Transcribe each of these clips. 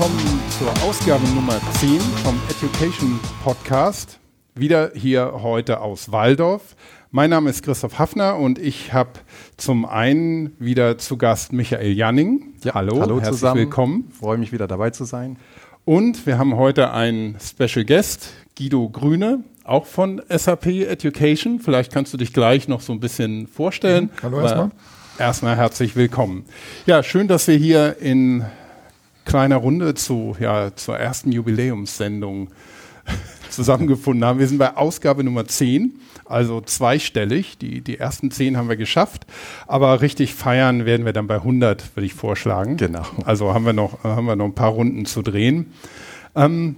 Willkommen zur Ausgabe Nummer 10 vom Education Podcast. Wieder hier heute aus Waldorf. Mein Name ist Christoph Hafner und ich habe zum einen wieder zu Gast Michael Janning. Ja, hallo, hallo herzlich zusammen. willkommen. Freue mich wieder dabei zu sein. Und wir haben heute einen Special Guest, Guido Grüne, auch von SAP Education. Vielleicht kannst du dich gleich noch so ein bisschen vorstellen. Mhm. Hallo erstmal. Erstmal herzlich willkommen. Ja, schön, dass wir hier in kleiner Runde zu, ja, zur ersten Jubiläumssendung zusammengefunden haben. Wir sind bei Ausgabe Nummer 10, also zweistellig. Die, die ersten 10 haben wir geschafft, aber richtig feiern werden wir dann bei 100, würde ich vorschlagen. Genau. Also haben wir noch, haben wir noch ein paar Runden zu drehen. Ähm,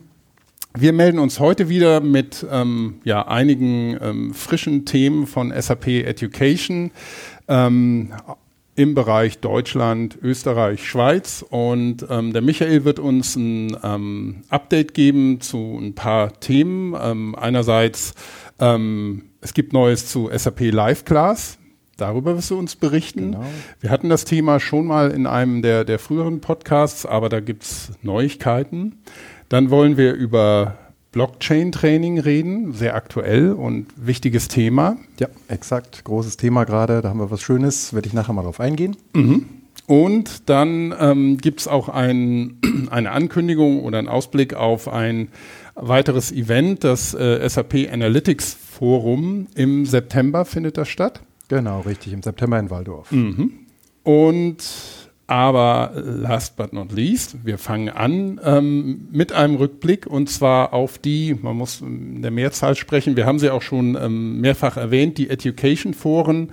wir melden uns heute wieder mit ähm, ja, einigen ähm, frischen Themen von SAP Education. Ähm, im Bereich Deutschland, Österreich, Schweiz. Und ähm, der Michael wird uns ein ähm, Update geben zu ein paar Themen. Ähm, einerseits, ähm, es gibt Neues zu SAP Live Class. Darüber wirst du uns berichten. Genau. Wir hatten das Thema schon mal in einem der, der früheren Podcasts, aber da gibt es Neuigkeiten. Dann wollen wir über Blockchain-Training reden, sehr aktuell und wichtiges Thema. Ja, exakt. Großes Thema gerade. Da haben wir was Schönes. Werde ich nachher mal drauf eingehen. Mhm. Und dann ähm, gibt es auch ein, eine Ankündigung oder einen Ausblick auf ein weiteres Event, das äh, SAP Analytics Forum im September findet das statt. Genau, richtig, im September in Waldorf. Mhm. Und aber last but not least, wir fangen an ähm, mit einem Rückblick und zwar auf die, man muss in der Mehrzahl sprechen, wir haben sie auch schon ähm, mehrfach erwähnt, die Education Foren,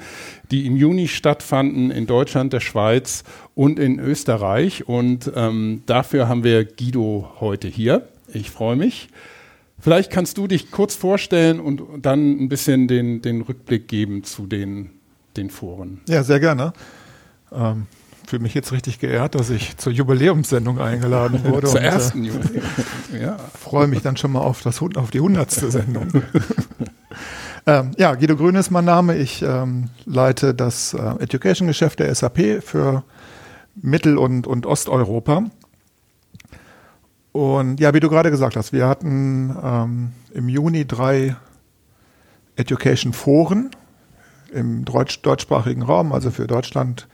die im Juni stattfanden in Deutschland, der Schweiz und in Österreich. Und ähm, dafür haben wir Guido heute hier. Ich freue mich. Vielleicht kannst du dich kurz vorstellen und dann ein bisschen den, den Rückblick geben zu den, den Foren. Ja, sehr gerne. Ähm, fühle mich jetzt richtig geehrt, dass ich zur Jubiläumssendung eingeladen wurde. zur und, äh, ersten Jubiläum. ja. Freue mich dann schon mal auf, das, auf die hundertste Sendung. ähm, ja, Guido Grün ist mein Name. Ich ähm, leite das äh, Education-Geschäft der SAP für Mittel- und, und Osteuropa. Und ja, wie du gerade gesagt hast, wir hatten ähm, im Juni drei Education-Foren im deutsch deutschsprachigen Raum, also für Deutschland,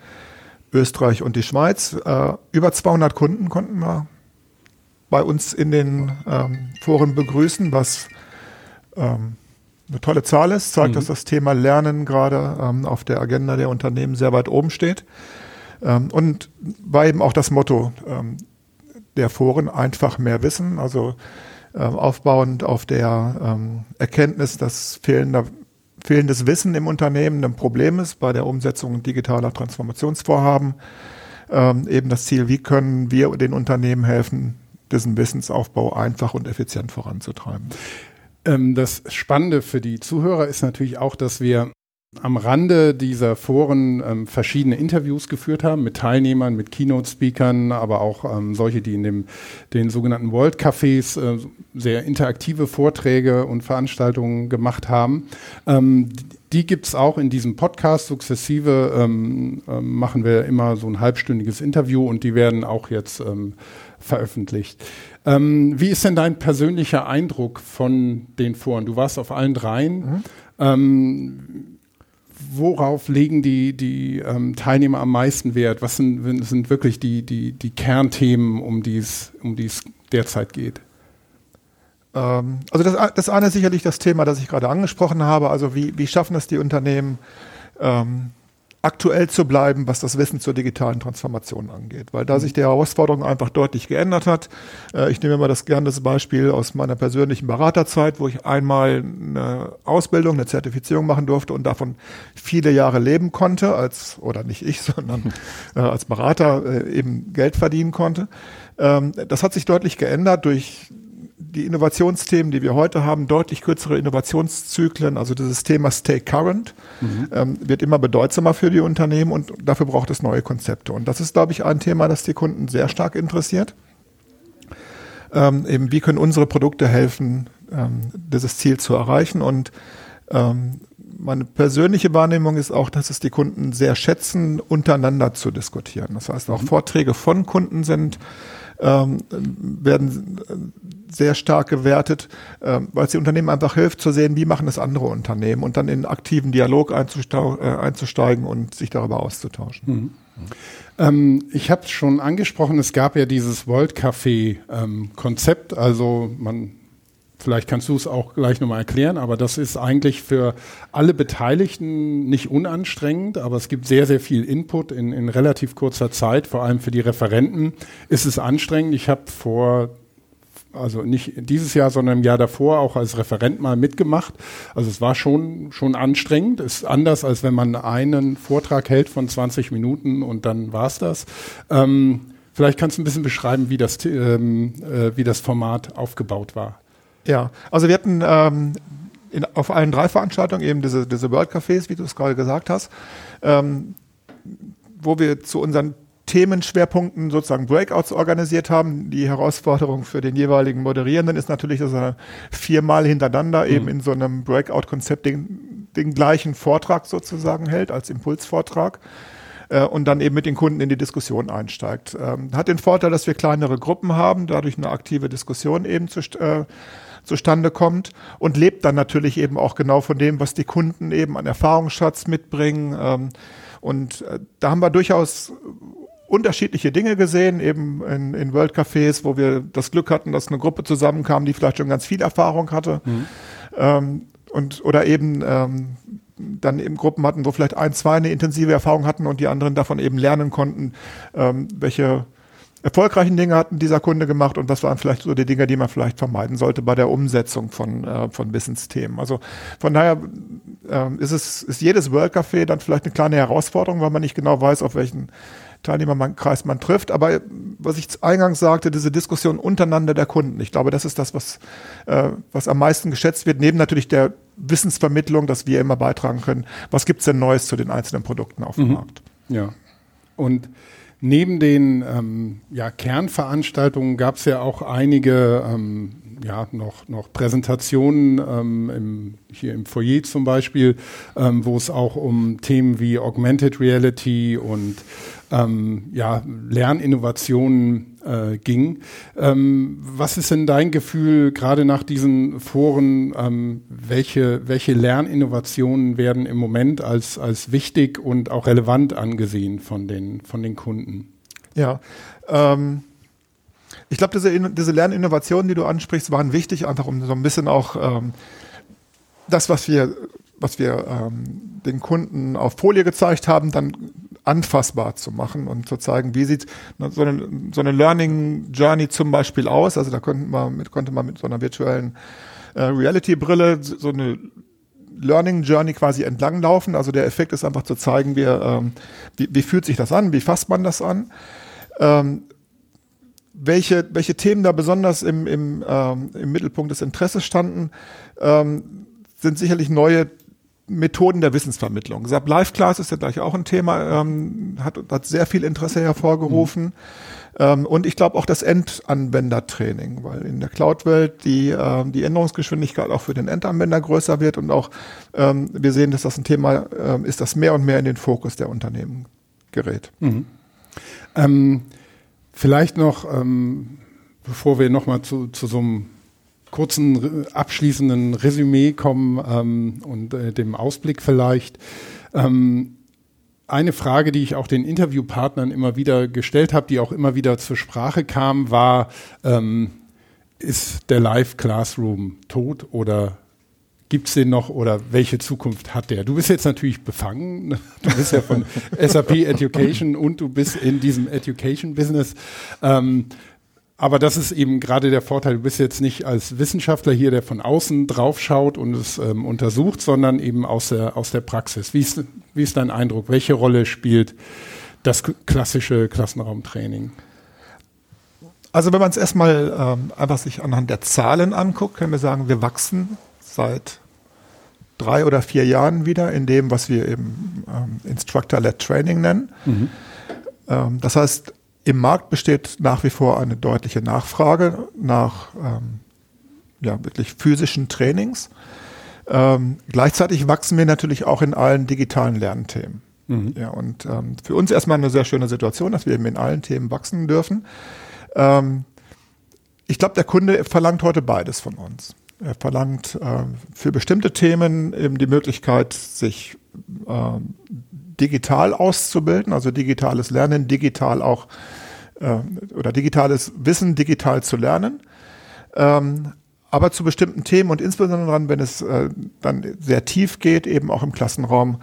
Österreich und die Schweiz. Äh, über 200 Kunden konnten wir bei uns in den ähm, Foren begrüßen, was ähm, eine tolle Zahl ist, zeigt, mhm. dass das Thema Lernen gerade ähm, auf der Agenda der Unternehmen sehr weit oben steht. Ähm, und war eben auch das Motto ähm, der Foren, einfach mehr Wissen, also ähm, aufbauend auf der Erkenntnis, dass fehlender fehlendes Wissen im Unternehmen ein Problem ist bei der Umsetzung digitaler Transformationsvorhaben. Ähm, eben das Ziel, wie können wir den Unternehmen helfen, diesen Wissensaufbau einfach und effizient voranzutreiben. Ähm, das Spannende für die Zuhörer ist natürlich auch, dass wir am Rande dieser Foren ähm, verschiedene Interviews geführt haben mit Teilnehmern, mit Keynote-Speakern, aber auch ähm, solche, die in dem, den sogenannten World Cafés äh, sehr interaktive Vorträge und Veranstaltungen gemacht haben. Ähm, die gibt es auch in diesem Podcast. Sukzessive ähm, ähm, machen wir immer so ein halbstündiges Interview und die werden auch jetzt ähm, veröffentlicht. wie ist denn dein persönlicher Eindruck von den Foren? Du warst auf allen dreien. Mhm worauf legen die, die ähm, Teilnehmer am meisten Wert? Was sind, sind wirklich die, die, die Kernthemen, um die es um die's derzeit geht? Ähm, also das, das eine ist sicherlich das Thema, das ich gerade angesprochen habe. Also wie, wie schaffen es die Unternehmen, ähm, aktuell zu bleiben, was das Wissen zur digitalen Transformation angeht, weil da sich die Herausforderung einfach deutlich geändert hat. Äh, ich nehme immer das gerne das Beispiel aus meiner persönlichen Beraterzeit, wo ich einmal eine Ausbildung, eine Zertifizierung machen durfte und davon viele Jahre leben konnte, als oder nicht ich, sondern äh, als Berater äh, eben Geld verdienen konnte. Ähm, das hat sich deutlich geändert durch die Innovationsthemen, die wir heute haben, deutlich kürzere Innovationszyklen, also dieses Thema Stay Current, mhm. ähm, wird immer bedeutsamer für die Unternehmen und dafür braucht es neue Konzepte. Und das ist, glaube ich, ein Thema, das die Kunden sehr stark interessiert. Ähm, eben, wie können unsere Produkte helfen, ähm, dieses Ziel zu erreichen? Und ähm, meine persönliche Wahrnehmung ist auch, dass es die Kunden sehr schätzen, untereinander zu diskutieren. Das heißt, auch mhm. Vorträge von Kunden sind, ähm, werden sehr stark gewertet, ähm, weil es den Unternehmen einfach hilft zu sehen, wie machen es andere Unternehmen und dann in aktiven Dialog äh, einzusteigen und sich darüber auszutauschen. Mhm. Ähm, ich habe es schon angesprochen, es gab ja dieses World Café ähm, also man Vielleicht kannst du es auch gleich nochmal erklären, aber das ist eigentlich für alle Beteiligten nicht unanstrengend, aber es gibt sehr, sehr viel Input in, in relativ kurzer Zeit, vor allem für die Referenten ist es anstrengend. Ich habe vor also nicht dieses Jahr, sondern im Jahr davor auch als Referent mal mitgemacht. Also es war schon, schon anstrengend. Ist anders, als wenn man einen Vortrag hält von 20 Minuten und dann war's das. Ähm, vielleicht kannst du ein bisschen beschreiben, wie das, ähm, äh, wie das Format aufgebaut war. Ja, also wir hatten ähm, in, auf allen drei Veranstaltungen eben diese, diese World Cafés, wie du es gerade gesagt hast, ähm, wo wir zu unseren Themenschwerpunkten sozusagen Breakouts organisiert haben. Die Herausforderung für den jeweiligen Moderierenden ist natürlich, dass er viermal hintereinander mhm. eben in so einem Breakout-Konzept den, den gleichen Vortrag sozusagen hält als Impulsvortrag äh, und dann eben mit den Kunden in die Diskussion einsteigt. Ähm, hat den Vorteil, dass wir kleinere Gruppen haben, dadurch eine aktive Diskussion eben zu, äh, zustande kommt und lebt dann natürlich eben auch genau von dem, was die Kunden eben an Erfahrungsschatz mitbringen. Ähm, und äh, da haben wir durchaus unterschiedliche Dinge gesehen, eben in, in World Cafés, wo wir das Glück hatten, dass eine Gruppe zusammenkam, die vielleicht schon ganz viel Erfahrung hatte. Mhm. Ähm, und, oder eben ähm, dann eben Gruppen hatten, wo vielleicht ein, zwei eine intensive Erfahrung hatten und die anderen davon eben lernen konnten, ähm, welche erfolgreichen Dinge hatten dieser Kunde gemacht und was waren vielleicht so die Dinge, die man vielleicht vermeiden sollte bei der Umsetzung von, äh, von Wissensthemen. Also von daher äh, ist es ist jedes World Café dann vielleicht eine kleine Herausforderung, weil man nicht genau weiß, auf welchen Teilnehmerkreis man trifft. Aber was ich eingangs sagte, diese Diskussion untereinander der Kunden, ich glaube, das ist das, was, äh, was am meisten geschätzt wird, neben natürlich der Wissensvermittlung, dass wir immer beitragen können. Was gibt's denn Neues zu den einzelnen Produkten auf dem mhm. Markt? Ja. Und neben den ähm, ja, Kernveranstaltungen gab es ja auch einige ähm, ja, noch, noch Präsentationen ähm, im, hier im Foyer zum Beispiel, ähm, wo es auch um Themen wie Augmented Reality und ähm, ja, Lerninnovationen äh, ging. Ähm, was ist denn dein Gefühl gerade nach diesen Foren? Ähm, welche, welche Lerninnovationen werden im Moment als, als wichtig und auch relevant angesehen von den, von den Kunden? Ja, ähm, ich glaube, diese, diese Lerninnovationen, die du ansprichst, waren wichtig, einfach um so ein bisschen auch ähm, das, was wir, was wir ähm, den Kunden auf Folie gezeigt haben, dann anfassbar zu machen und zu zeigen, wie sieht so eine, so eine Learning Journey zum Beispiel aus. Also da konnte man mit, konnte man mit so einer virtuellen äh, Reality-Brille so eine Learning Journey quasi entlanglaufen. Also der Effekt ist einfach zu zeigen, wie, ähm, wie, wie fühlt sich das an, wie fasst man das an. Ähm, welche, welche Themen da besonders im, im, ähm, im Mittelpunkt des Interesses standen, ähm, sind sicherlich neue Methoden der Wissensvermittlung. SAP Live Class ist ja gleich auch ein Thema, ähm, hat, hat sehr viel Interesse hervorgerufen. Mhm. Ähm, und ich glaube auch das Endanwendertraining, weil in der Cloud-Welt die, ähm, die Änderungsgeschwindigkeit auch für den Endanwender größer wird und auch ähm, wir sehen, dass das ein Thema ähm, ist, das mehr und mehr in den Fokus der Unternehmen gerät. Mhm. Ähm, vielleicht noch, ähm, bevor wir nochmal zu, zu so einem kurzen abschließenden Resümee kommen ähm, und äh, dem Ausblick vielleicht. Ähm, eine Frage, die ich auch den Interviewpartnern immer wieder gestellt habe, die auch immer wieder zur Sprache kam, war, ähm, ist der Live Classroom tot oder gibt es den noch oder welche Zukunft hat der? Du bist jetzt natürlich befangen, du bist ja von SAP Education und du bist in diesem Education Business. Ähm, aber das ist eben gerade der Vorteil. Du bist jetzt nicht als Wissenschaftler hier, der von außen drauf schaut und es ähm, untersucht, sondern eben aus der, aus der Praxis. Wie ist, wie ist dein Eindruck? Welche Rolle spielt das klassische Klassenraumtraining? Also wenn man es erstmal ähm, einfach sich anhand der Zahlen anguckt, können wir sagen, wir wachsen seit drei oder vier Jahren wieder in dem, was wir eben ähm, Instructor-led Training nennen. Mhm. Ähm, das heißt, im Markt besteht nach wie vor eine deutliche Nachfrage nach ähm, ja, wirklich physischen Trainings. Ähm, gleichzeitig wachsen wir natürlich auch in allen digitalen Lernthemen. Mhm. Ja, und ähm, für uns erstmal eine sehr schöne Situation, dass wir eben in allen Themen wachsen dürfen. Ähm, ich glaube, der Kunde verlangt heute beides von uns. Er verlangt äh, für bestimmte Themen eben die Möglichkeit, sich äh, digital auszubilden, also digitales Lernen, digital auch äh, oder digitales Wissen digital zu lernen. Ähm, aber zu bestimmten Themen und insbesondere dann, wenn es äh, dann sehr tief geht, eben auch im Klassenraum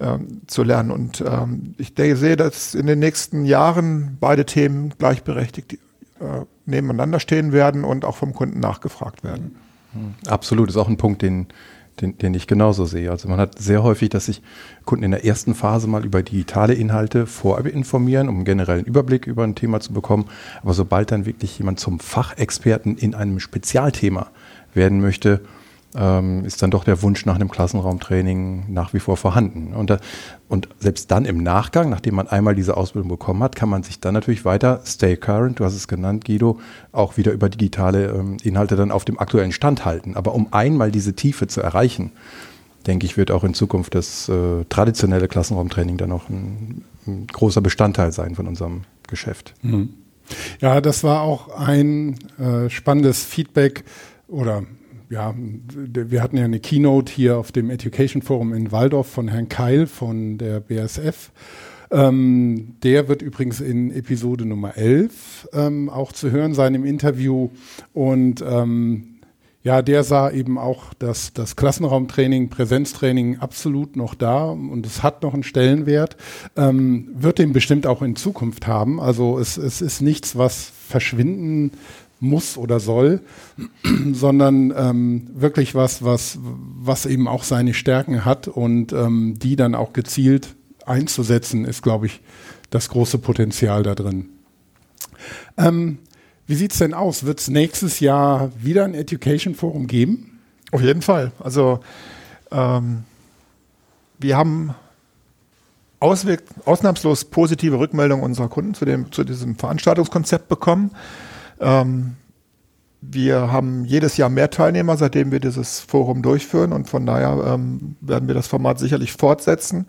ähm, zu lernen. Und ähm, ich denke, sehe, dass in den nächsten Jahren beide Themen gleichberechtigt äh, nebeneinander stehen werden und auch vom Kunden nachgefragt werden. Absolut, ist auch ein Punkt, den, den, den ich genauso sehe. Also man hat sehr häufig, dass sich Kunden in der ersten Phase mal über digitale Inhalte vorab informieren, um einen generellen Überblick über ein Thema zu bekommen. Aber sobald dann wirklich jemand zum Fachexperten in einem Spezialthema werden möchte, ähm, ist dann doch der Wunsch nach einem Klassenraumtraining nach wie vor vorhanden. Und, da, und selbst dann im Nachgang, nachdem man einmal diese Ausbildung bekommen hat, kann man sich dann natürlich weiter stay current, du hast es genannt, Guido, auch wieder über digitale ähm, Inhalte dann auf dem aktuellen Stand halten. Aber um einmal diese Tiefe zu erreichen, denke ich, wird auch in Zukunft das äh, traditionelle Klassenraumtraining dann noch ein, ein, großer Bestandteil sein von unserem Geschäft. Mhm. Ja, das war auch ein äh, spannendes Feedback oder ja, wir hatten ja eine Keynote hier auf dem Education Forum in Waldorf von Herrn Keil von der BSF. Ähm, der wird übrigens in Episode Nummer 11 ähm, auch zu hören sein im Interview. Und ähm, ja, der sah eben auch, dass das Klassenraumtraining, Präsenztraining absolut noch da und es hat noch einen Stellenwert, ähm, wird den bestimmt auch in Zukunft haben. Also es, es ist nichts, was verschwinden muss oder soll, sondern ähm, wirklich was, was, was eben auch seine Stärken hat und ähm, die dann auch gezielt einzusetzen, ist, glaube ich, das große Potenzial da drin. Ähm, wie sieht's denn aus? Wird es nächstes Jahr wieder ein Education Forum geben? Auf jeden Fall. Also ähm, wir haben ausnahmslos positive Rückmeldungen unserer Kunden zu, dem, zu diesem Veranstaltungskonzept bekommen. Ähm, wir haben jedes Jahr mehr Teilnehmer, seitdem wir dieses Forum durchführen und von daher ähm, werden wir das Format sicherlich fortsetzen.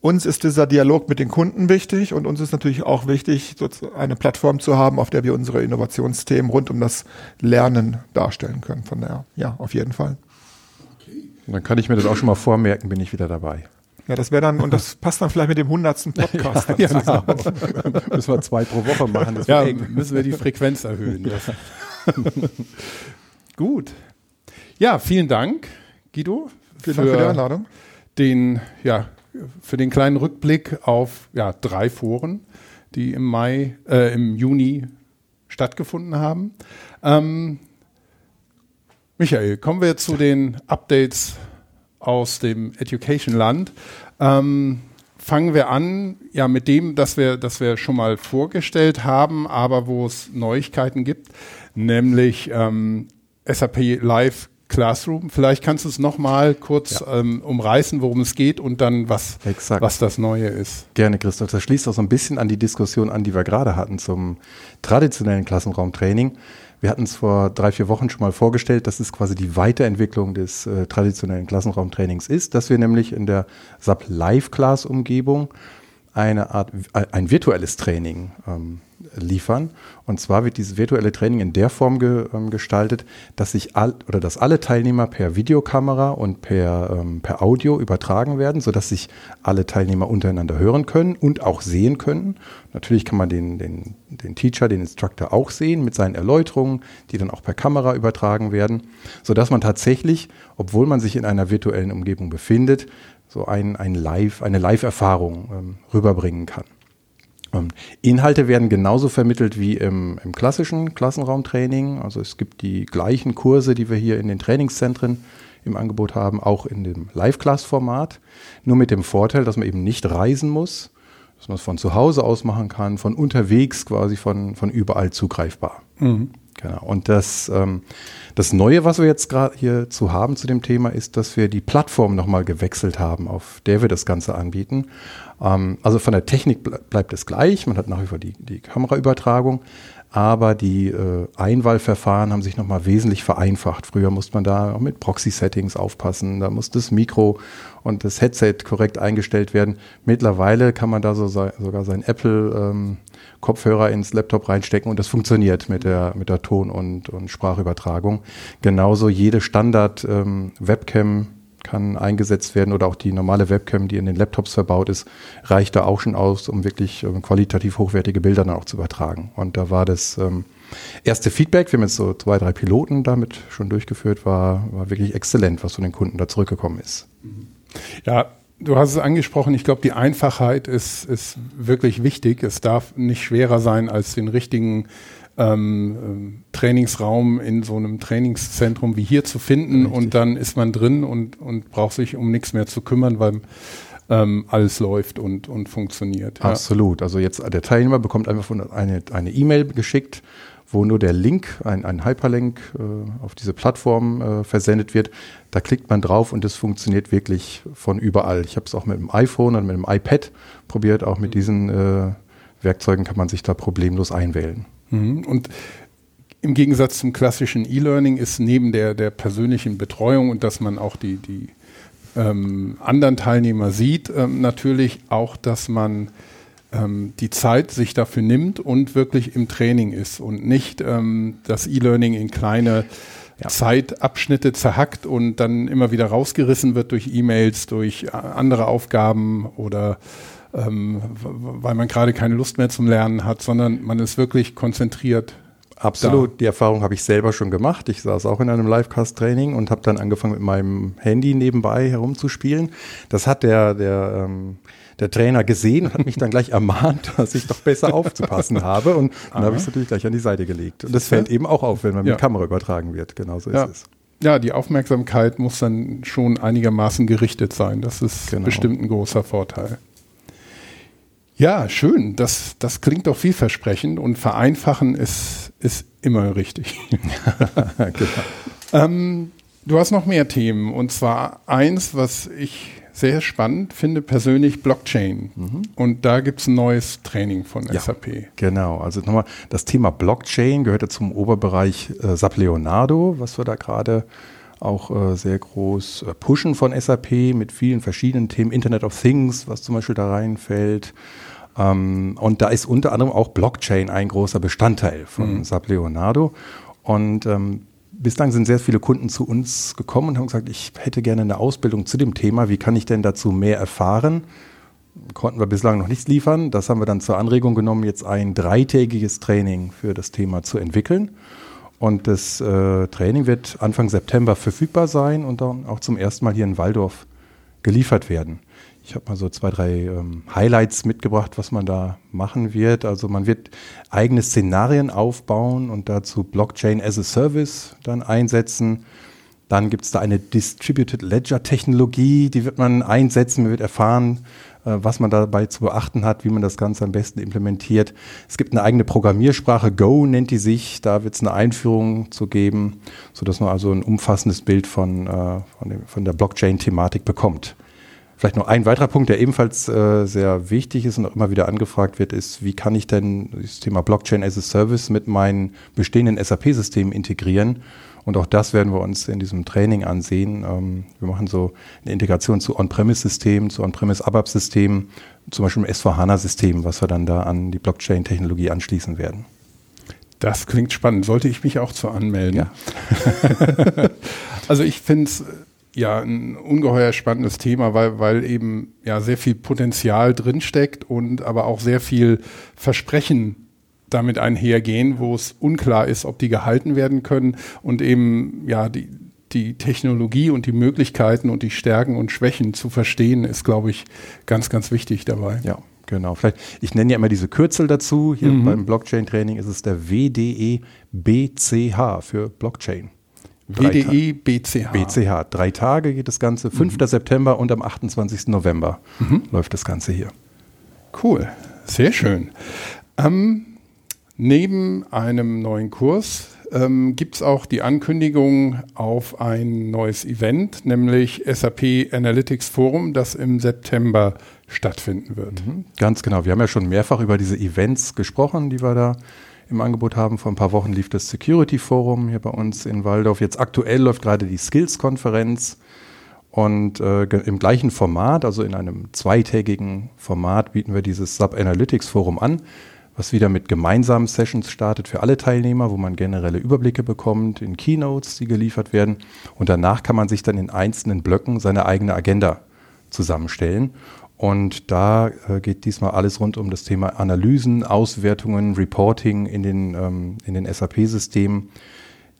Uns ist dieser Dialog mit den Kunden wichtig und uns ist natürlich auch wichtig, eine Plattform zu haben, auf der wir unsere Innovationsthemen rund um das Lernen darstellen können. Von daher, ja, auf jeden Fall. Okay. Dann kann ich mir das auch schon mal vormerken, bin ich wieder dabei. Ja, das wäre dann, und das passt dann vielleicht mit dem hundertsten Podcast. ja, genau. müssen wir zwei pro Woche machen. ja, eng. müssen wir die Frequenz erhöhen. Gut. Ja, vielen Dank, Guido. Vielen Dank für die Einladung. Den, ja, für den kleinen Rückblick auf ja, drei Foren, die im Mai, äh, im Juni stattgefunden haben. Ähm, Michael, kommen wir zu den Updates aus dem Education-Land. Ähm, fangen wir an, ja, mit dem, dass wir, dass wir schon mal vorgestellt haben, aber wo es Neuigkeiten gibt, nämlich ähm, SAP Live Classroom. Vielleicht kannst du es nochmal kurz ja. ähm, umreißen, worum es geht und dann was, was das Neue ist. Gerne, Christoph. Das schließt auch so ein bisschen an die Diskussion an, die wir gerade hatten zum traditionellen Klassenraumtraining. Wir hatten es vor drei, vier Wochen schon mal vorgestellt, dass es quasi die Weiterentwicklung des äh, traditionellen Klassenraumtrainings ist, dass wir nämlich in der SAP Live Class Umgebung eine Art, ein virtuelles Training ähm, liefern. Und zwar wird dieses virtuelle Training in der Form ge, ähm, gestaltet, dass sich all, oder dass alle Teilnehmer per Videokamera und per, ähm, per Audio übertragen werden, sodass sich alle Teilnehmer untereinander hören können und auch sehen können. Natürlich kann man den, den, den Teacher, den Instructor auch sehen mit seinen Erläuterungen, die dann auch per Kamera übertragen werden, sodass man tatsächlich, obwohl man sich in einer virtuellen Umgebung befindet, so ein, ein Live, eine Live-Erfahrung ähm, rüberbringen kann. Ähm, Inhalte werden genauso vermittelt wie im, im, klassischen Klassenraumtraining. Also es gibt die gleichen Kurse, die wir hier in den Trainingszentren im Angebot haben, auch in dem Live-Class-Format. Nur mit dem Vorteil, dass man eben nicht reisen muss, dass man es von zu Hause aus machen kann, von unterwegs quasi von, von überall zugreifbar. Mhm. Genau. Und das, ähm, das Neue, was wir jetzt gerade hier zu haben zu dem Thema, ist, dass wir die Plattform nochmal gewechselt haben, auf der wir das Ganze anbieten. Ähm, also von der Technik ble bleibt es gleich, man hat nach wie vor die, die Kameraübertragung, aber die äh, Einwahlverfahren haben sich nochmal wesentlich vereinfacht. Früher musste man da auch mit Proxy-Settings aufpassen, da muss das Mikro und das Headset korrekt eingestellt werden. Mittlerweile kann man da so sogar sein Apple ähm, Kopfhörer ins Laptop reinstecken und das funktioniert mit der, mit der Ton- und, und Sprachübertragung. Genauso jede Standard-Webcam ähm, kann eingesetzt werden oder auch die normale Webcam, die in den Laptops verbaut ist, reicht da auch schon aus, um wirklich ähm, qualitativ hochwertige Bilder dann auch zu übertragen. Und da war das ähm, erste Feedback, wir haben jetzt so zwei, drei Piloten damit schon durchgeführt, war, war wirklich exzellent, was von den Kunden da zurückgekommen ist. Ja, Du hast es angesprochen, ich glaube, die Einfachheit ist, ist wirklich wichtig. Es darf nicht schwerer sein, als den richtigen ähm, ähm, Trainingsraum in so einem Trainingszentrum wie hier zu finden Richtig. und dann ist man drin und, und braucht sich um nichts mehr zu kümmern, weil ähm, alles läuft und, und funktioniert. Ja. Absolut. Also jetzt der Teilnehmer bekommt einfach eine eine E-Mail geschickt, wo nur der Link, ein, ein Hyperlink äh, auf diese Plattform äh, versendet wird. Da klickt man drauf und es funktioniert wirklich von überall. Ich habe es auch mit dem iPhone und mit dem iPad probiert. Auch mit diesen äh, Werkzeugen kann man sich da problemlos einwählen. Mhm. Und im Gegensatz zum klassischen E-Learning ist neben der, der persönlichen Betreuung und dass man auch die, die ähm, anderen Teilnehmer sieht, ähm, natürlich auch, dass man ähm, die Zeit sich dafür nimmt und wirklich im Training ist und nicht ähm, das E-Learning in kleine ja. Zeitabschnitte zerhackt und dann immer wieder rausgerissen wird durch E-Mails, durch äh, andere Aufgaben oder ähm, weil man gerade keine Lust mehr zum Lernen hat, sondern man ist wirklich konzentriert. Absolut, da. die Erfahrung habe ich selber schon gemacht. Ich saß auch in einem Livecast-Training und habe dann angefangen mit meinem Handy nebenbei herumzuspielen. Das hat der, der, ähm, der Trainer gesehen und hat mich dann gleich ermahnt, dass ich doch besser aufzupassen habe. Und dann habe ich es natürlich gleich an die Seite gelegt. Und das fällt eben auch auf, wenn man ja. mit Kamera übertragen wird. Genauso ist ja. es. Ja, die Aufmerksamkeit muss dann schon einigermaßen gerichtet sein. Das ist genau. bestimmt ein großer Vorteil. Ja, schön. Das, das klingt doch vielversprechend und vereinfachen ist, ist immer richtig. genau. ähm, du hast noch mehr Themen und zwar eins, was ich sehr spannend finde, persönlich Blockchain. Mhm. Und da gibt es ein neues Training von ja, SAP. Genau, also nochmal, das Thema Blockchain gehört ja zum Oberbereich äh, SAP Leonardo, was wir da gerade auch äh, sehr groß äh, pushen von SAP mit vielen verschiedenen Themen, Internet of Things, was zum Beispiel da reinfällt. Ähm, und da ist unter anderem auch Blockchain ein großer Bestandteil von mhm. SAP Leonardo. Und ähm, bislang sind sehr viele Kunden zu uns gekommen und haben gesagt, ich hätte gerne eine Ausbildung zu dem Thema. Wie kann ich denn dazu mehr erfahren? Konnten wir bislang noch nichts liefern. Das haben wir dann zur Anregung genommen, jetzt ein dreitägiges Training für das Thema zu entwickeln. Und das äh, Training wird Anfang September verfügbar sein und dann auch zum ersten Mal hier in Waldorf geliefert werden. Ich habe mal so zwei, drei ähm, Highlights mitgebracht, was man da machen wird. Also man wird eigene Szenarien aufbauen und dazu Blockchain as a Service dann einsetzen. Dann gibt es da eine Distributed Ledger Technologie, die wird man einsetzen. Man wird erfahren, äh, was man dabei zu beachten hat, wie man das Ganze am besten implementiert. Es gibt eine eigene Programmiersprache, Go nennt die sich. Da wird es eine Einführung zu geben, sodass man also ein umfassendes Bild von, äh, von, dem, von der Blockchain-Thematik bekommt. Vielleicht noch ein weiterer Punkt, der ebenfalls äh, sehr wichtig ist und auch immer wieder angefragt wird, ist, wie kann ich denn das Thema Blockchain as a Service mit meinen bestehenden SAP-Systemen integrieren? Und auch das werden wir uns in diesem Training ansehen. Ähm, wir machen so eine Integration zu On-Premise-Systemen, zu On-Premise-ABAP-Systemen, zum Beispiel im S4HANA-System, was wir dann da an die Blockchain-Technologie anschließen werden. Das klingt spannend. Sollte ich mich auch zu anmelden? Ja. also ich finde es ja ein ungeheuer spannendes Thema, weil, weil eben ja sehr viel Potenzial drinsteckt und aber auch sehr viel Versprechen damit einhergehen, wo es unklar ist, ob die gehalten werden können und eben ja die, die Technologie und die Möglichkeiten und die Stärken und Schwächen zu verstehen, ist, glaube ich, ganz, ganz wichtig dabei. Ja, genau. Vielleicht, ich nenne ja immer diese Kürzel dazu. Hier mhm. beim Blockchain-Training ist es der WDE BCH für Blockchain. WDE BCH. BCH. Drei Tage geht das Ganze. 5. Mhm. September und am 28. November mhm. läuft das Ganze hier. Cool. Sehr schön. Ähm, neben einem neuen Kurs ähm, gibt es auch die Ankündigung auf ein neues Event, nämlich SAP Analytics Forum, das im September stattfinden wird. Mhm. Ganz genau. Wir haben ja schon mehrfach über diese Events gesprochen, die wir da im Angebot haben. Vor ein paar Wochen lief das Security Forum hier bei uns in Waldorf. Jetzt aktuell läuft gerade die Skills-Konferenz. Und äh, im gleichen Format, also in einem zweitägigen Format, bieten wir dieses Sub Analytics Forum an, was wieder mit gemeinsamen Sessions startet für alle Teilnehmer, wo man generelle Überblicke bekommt in Keynotes, die geliefert werden. Und danach kann man sich dann in einzelnen Blöcken seine eigene Agenda zusammenstellen. Und da äh, geht diesmal alles rund um das Thema Analysen, Auswertungen, Reporting in den, ähm, in den SAP-Systemen.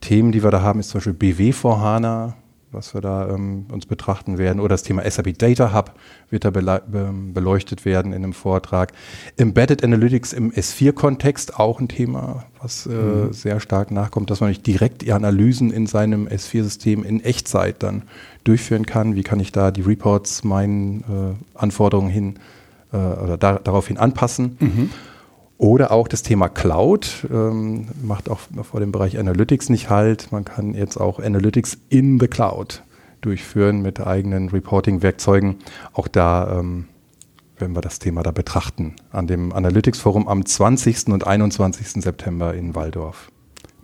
Themen, die wir da haben, ist zum Beispiel BW vor HANA, was wir da ähm, uns betrachten werden. Oder das Thema SAP Data Hub wird da beleuchtet werden in einem Vortrag. Embedded Analytics im S4-Kontext auch ein Thema, was äh, mhm. sehr stark nachkommt, dass man nicht direkt die Analysen in seinem S4-System in Echtzeit dann durchführen kann. Wie kann ich da die Reports meinen äh, Anforderungen hin äh, oder da, daraufhin anpassen? Mhm. Oder auch das Thema Cloud ähm, macht auch vor dem Bereich Analytics nicht halt. Man kann jetzt auch Analytics in the Cloud durchführen mit eigenen Reporting-Werkzeugen. Auch da ähm, werden wir das Thema da betrachten an dem Analytics Forum am 20. und 21. September in Waldorf.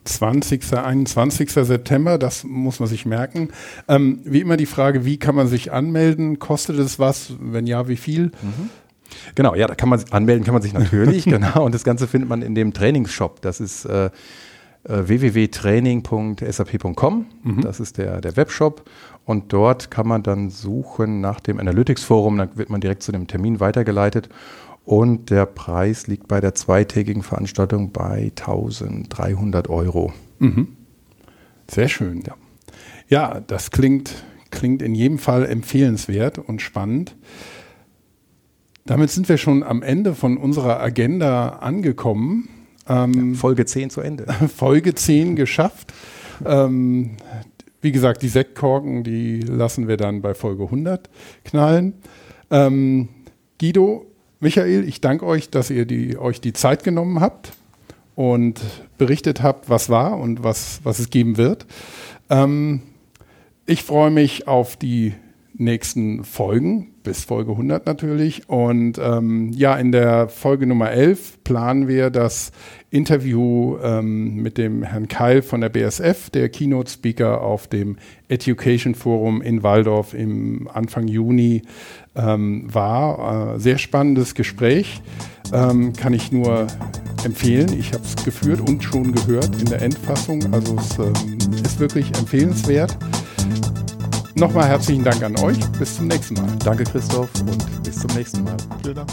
20. 21. September, das muss man sich merken. Ähm, wie immer die Frage, wie kann man sich anmelden? Kostet es was? Wenn ja, wie viel? Mhm. Genau, ja, da kann man anmelden, kann man sich natürlich, genau. Und das Ganze findet man in dem Trainingsshop. Das ist äh, äh www.training.sap.com. Mhm. Das ist der, der Webshop. Und dort kann man dann suchen nach dem Analytics Forum. Dann wird man direkt zu dem Termin weitergeleitet. Und der Preis liegt bei der zweitägigen Veranstaltung bei 1300 Euro. Mhm. Sehr schön. Ja. ja, das klingt, klingt in jedem Fall empfehlenswert und spannend. Damit sind wir schon am Ende von unserer Agenda angekommen. Ähm, Folge 10 zu Ende. Folge 10 geschafft. Ähm, wie gesagt, die Sektkorken, die lassen wir dann bei Folge 100 knallen. Ähm, Guido, Michael, ich danke euch, dass ihr die, euch die Zeit genommen habt und berichtet habt, was war und was, was es geben wird. Ähm, ich freue mich auf die nächsten Folgen, bis Folge 100 natürlich. Und ähm, ja, in der Folge Nummer 11 planen wir das Interview ähm, mit dem Herrn Keil von der BSF, der Keynote-Speaker auf dem Education Forum in Waldorf im Anfang Juni ähm, war. Äh, sehr spannendes Gespräch, ähm, kann ich nur empfehlen. Ich habe es geführt und schon gehört in der Endfassung. Also es ähm, ist wirklich empfehlenswert. Nochmal herzlichen Dank an euch. Bis zum nächsten Mal. Danke, Christoph, und bis zum nächsten Mal. Vielen Dank.